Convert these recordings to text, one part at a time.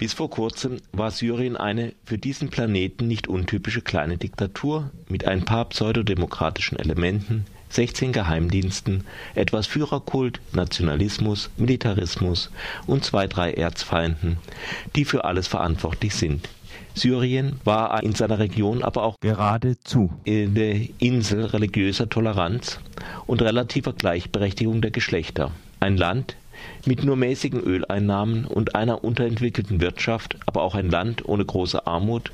Bis vor kurzem war Syrien eine für diesen Planeten nicht untypische kleine Diktatur mit ein paar pseudodemokratischen Elementen, 16 Geheimdiensten, etwas Führerkult, Nationalismus, Militarismus und zwei, drei Erzfeinden, die für alles verantwortlich sind. Syrien war in seiner Region aber auch geradezu eine Insel religiöser Toleranz und relativer Gleichberechtigung der Geschlechter. Ein Land, mit nur mäßigen Öleinnahmen und einer unterentwickelten Wirtschaft, aber auch ein Land ohne große Armut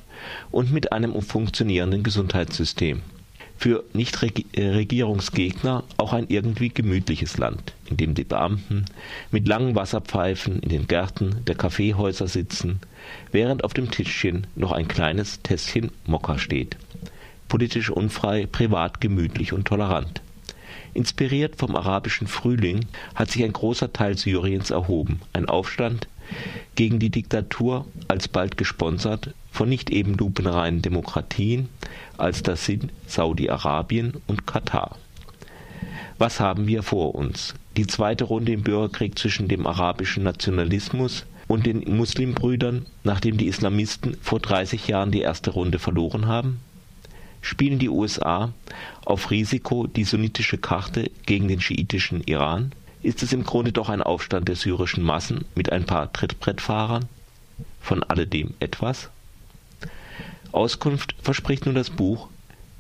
und mit einem funktionierenden Gesundheitssystem. Für Nichtregierungsgegner auch ein irgendwie gemütliches Land, in dem die Beamten mit langen Wasserpfeifen in den Gärten der Kaffeehäuser sitzen, während auf dem Tischchen noch ein kleines Tässchen Mokka steht. Politisch unfrei, privat gemütlich und tolerant. Inspiriert vom arabischen Frühling hat sich ein großer Teil Syriens erhoben, ein Aufstand gegen die Diktatur, alsbald gesponsert von nicht eben lupenreinen Demokratien, als das sind Saudi-Arabien und Katar. Was haben wir vor uns? Die zweite Runde im Bürgerkrieg zwischen dem arabischen Nationalismus und den Muslimbrüdern, nachdem die Islamisten vor 30 Jahren die erste Runde verloren haben? Spielen die USA auf Risiko die sunnitische Karte gegen den schiitischen Iran? Ist es im Grunde doch ein Aufstand der syrischen Massen mit ein paar Trittbrettfahrern? Von alledem etwas? Auskunft verspricht nun das Buch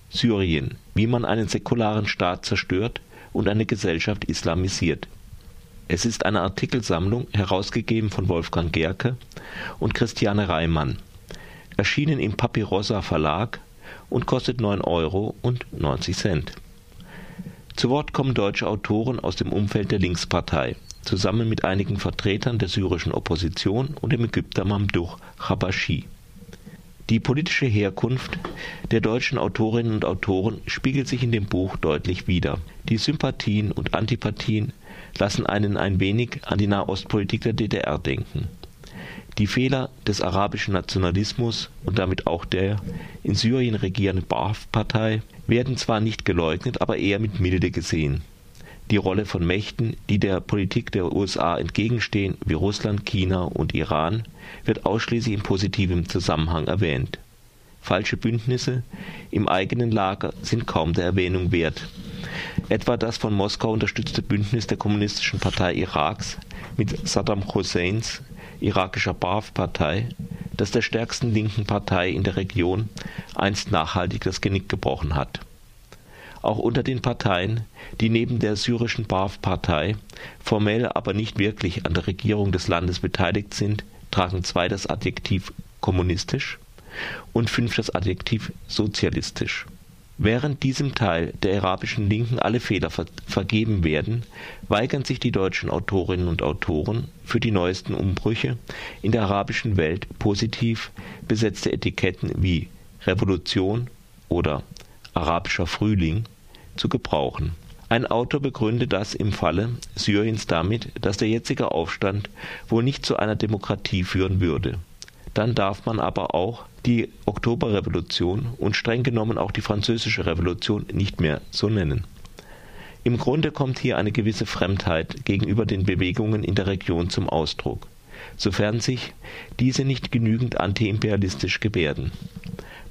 Syrien, wie man einen säkularen Staat zerstört und eine Gesellschaft islamisiert. Es ist eine Artikelsammlung, herausgegeben von Wolfgang Gerke und Christiane Reimann. Erschienen im Papyrossa Verlag und kostet 9,90 Euro. Zu Wort kommen deutsche Autoren aus dem Umfeld der Linkspartei, zusammen mit einigen Vertretern der syrischen Opposition und dem Ägypter Mamdouh Habashi. Die politische Herkunft der deutschen Autorinnen und Autoren spiegelt sich in dem Buch deutlich wider. Die Sympathien und Antipathien lassen einen ein wenig an die Nahostpolitik der DDR denken die Fehler des arabischen Nationalismus und damit auch der in Syrien regierenden Baath-Partei werden zwar nicht geleugnet, aber eher mit Milde gesehen. Die Rolle von Mächten, die der Politik der USA entgegenstehen, wie Russland, China und Iran, wird ausschließlich in positivem Zusammenhang erwähnt. Falsche Bündnisse im eigenen Lager sind kaum der Erwähnung wert. Etwa das von Moskau unterstützte Bündnis der Kommunistischen Partei Iraks mit Saddam Husseins irakischer Baath-Partei, das der stärksten linken Partei in der Region, einst nachhaltig das Genick gebrochen hat. Auch unter den Parteien, die neben der syrischen Baath-Partei formell aber nicht wirklich an der Regierung des Landes beteiligt sind, tragen zwei das Adjektiv kommunistisch und fünf das Adjektiv sozialistisch Während diesem Teil der arabischen Linken alle Fehler vergeben werden, weigern sich die deutschen Autorinnen und Autoren, für die neuesten Umbrüche in der arabischen Welt positiv besetzte Etiketten wie Revolution oder Arabischer Frühling zu gebrauchen. Ein Autor begründet das im Falle Syriens damit, dass der jetzige Aufstand wohl nicht zu einer Demokratie führen würde dann darf man aber auch die Oktoberrevolution und streng genommen auch die Französische Revolution nicht mehr so nennen. Im Grunde kommt hier eine gewisse Fremdheit gegenüber den Bewegungen in der Region zum Ausdruck, sofern sich diese nicht genügend antiimperialistisch gebärden.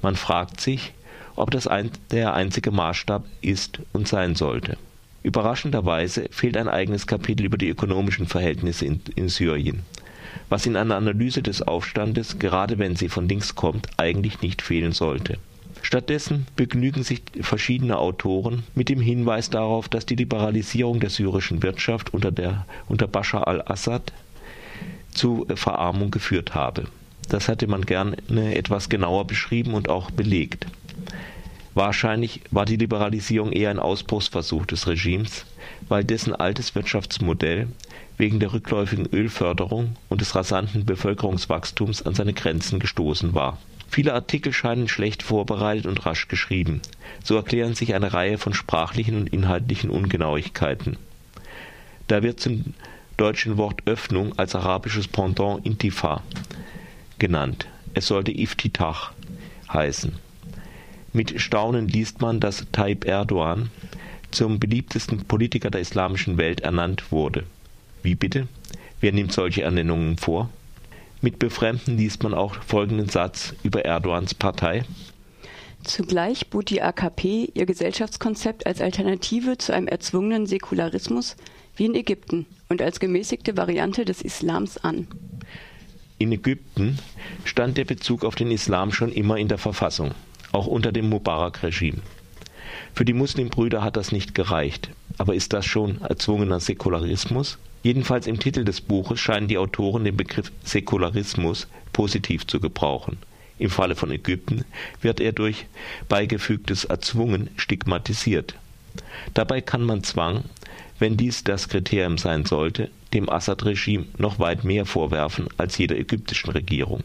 Man fragt sich, ob das ein, der einzige Maßstab ist und sein sollte. Überraschenderweise fehlt ein eigenes Kapitel über die ökonomischen Verhältnisse in, in Syrien was in einer Analyse des Aufstandes, gerade wenn sie von links kommt, eigentlich nicht fehlen sollte. Stattdessen begnügen sich verschiedene Autoren mit dem Hinweis darauf, dass die Liberalisierung der syrischen Wirtschaft unter, der, unter Bashar al-Assad zu Verarmung geführt habe. Das hatte man gerne etwas genauer beschrieben und auch belegt. Wahrscheinlich war die Liberalisierung eher ein Ausbruchsversuch des Regimes, weil dessen altes Wirtschaftsmodell wegen der rückläufigen Ölförderung und des rasanten Bevölkerungswachstums an seine Grenzen gestoßen war. Viele Artikel scheinen schlecht vorbereitet und rasch geschrieben. So erklären sich eine Reihe von sprachlichen und inhaltlichen Ungenauigkeiten. Da wird zum deutschen Wort Öffnung als arabisches Pendant Intifa genannt. Es sollte Iftitach heißen. Mit Staunen liest man, dass Tayyip Erdogan zum beliebtesten Politiker der islamischen Welt ernannt wurde. Wie bitte? Wer nimmt solche Ernennungen vor? Mit Befremden liest man auch folgenden Satz über Erdogans Partei. Zugleich bot die AKP ihr Gesellschaftskonzept als Alternative zu einem erzwungenen Säkularismus wie in Ägypten und als gemäßigte Variante des Islams an. In Ägypten stand der Bezug auf den Islam schon immer in der Verfassung, auch unter dem Mubarak-Regime. Für die Muslimbrüder hat das nicht gereicht. Aber ist das schon erzwungener Säkularismus? Jedenfalls im Titel des Buches scheinen die Autoren den Begriff Säkularismus positiv zu gebrauchen. Im Falle von Ägypten wird er durch beigefügtes erzwungen stigmatisiert. Dabei kann man Zwang, wenn dies das Kriterium sein sollte, dem Assad-Regime noch weit mehr vorwerfen als jeder ägyptischen Regierung.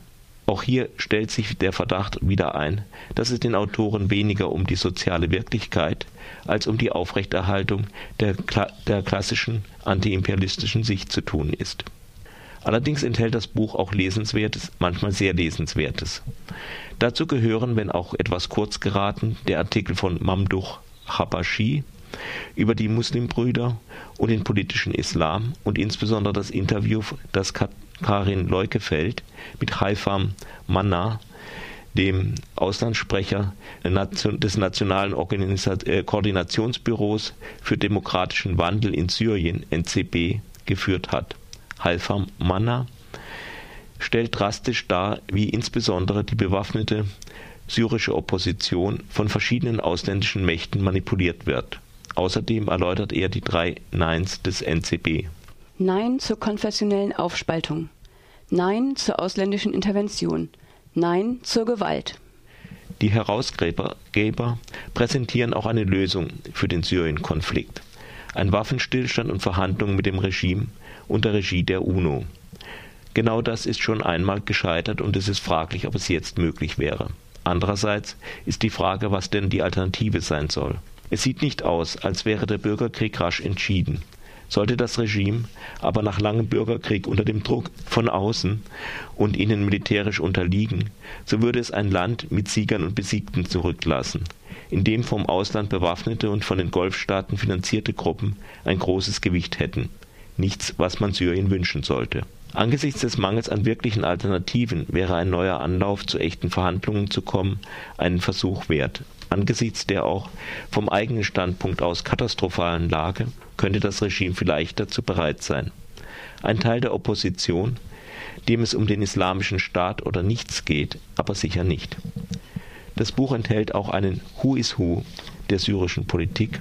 Auch hier stellt sich der Verdacht wieder ein, dass es den Autoren weniger um die soziale Wirklichkeit als um die Aufrechterhaltung der, der klassischen antiimperialistischen Sicht zu tun ist. Allerdings enthält das Buch auch Lesenswertes, manchmal sehr Lesenswertes. Dazu gehören, wenn auch etwas kurz geraten, der Artikel von Mamduch Habashi über die Muslimbrüder und den politischen Islam und insbesondere das Interview, das Karin Leukefeld mit Haifam Manna, dem Auslandssprecher des Nationalen äh, Koordinationsbüros für demokratischen Wandel in Syrien, NCB, geführt hat. Halfam Manna stellt drastisch dar, wie insbesondere die bewaffnete syrische Opposition von verschiedenen ausländischen Mächten manipuliert wird. Außerdem erläutert er die drei Neins des NCB. Nein zur konfessionellen Aufspaltung. Nein zur ausländischen Intervention. Nein zur Gewalt. Die Herausgeber präsentieren auch eine Lösung für den Syrien-Konflikt. Ein Waffenstillstand und Verhandlungen mit dem Regime unter Regie der UNO. Genau das ist schon einmal gescheitert und es ist fraglich, ob es jetzt möglich wäre. Andererseits ist die Frage, was denn die Alternative sein soll. Es sieht nicht aus, als wäre der Bürgerkrieg rasch entschieden. Sollte das Regime aber nach langem Bürgerkrieg unter dem Druck von außen und ihnen militärisch unterliegen, so würde es ein Land mit Siegern und Besiegten zurücklassen, in dem vom Ausland bewaffnete und von den Golfstaaten finanzierte Gruppen ein großes Gewicht hätten. Nichts, was man Syrien wünschen sollte. Angesichts des Mangels an wirklichen Alternativen wäre ein neuer Anlauf zu echten Verhandlungen zu kommen einen Versuch wert. Angesichts der auch vom eigenen Standpunkt aus katastrophalen Lage könnte das Regime vielleicht dazu bereit sein. Ein Teil der Opposition, dem es um den islamischen Staat oder nichts geht, aber sicher nicht. Das Buch enthält auch einen Who is Who der syrischen Politik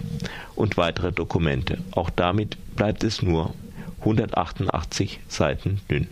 und weitere Dokumente. Auch damit bleibt es nur 188 Seiten dünn.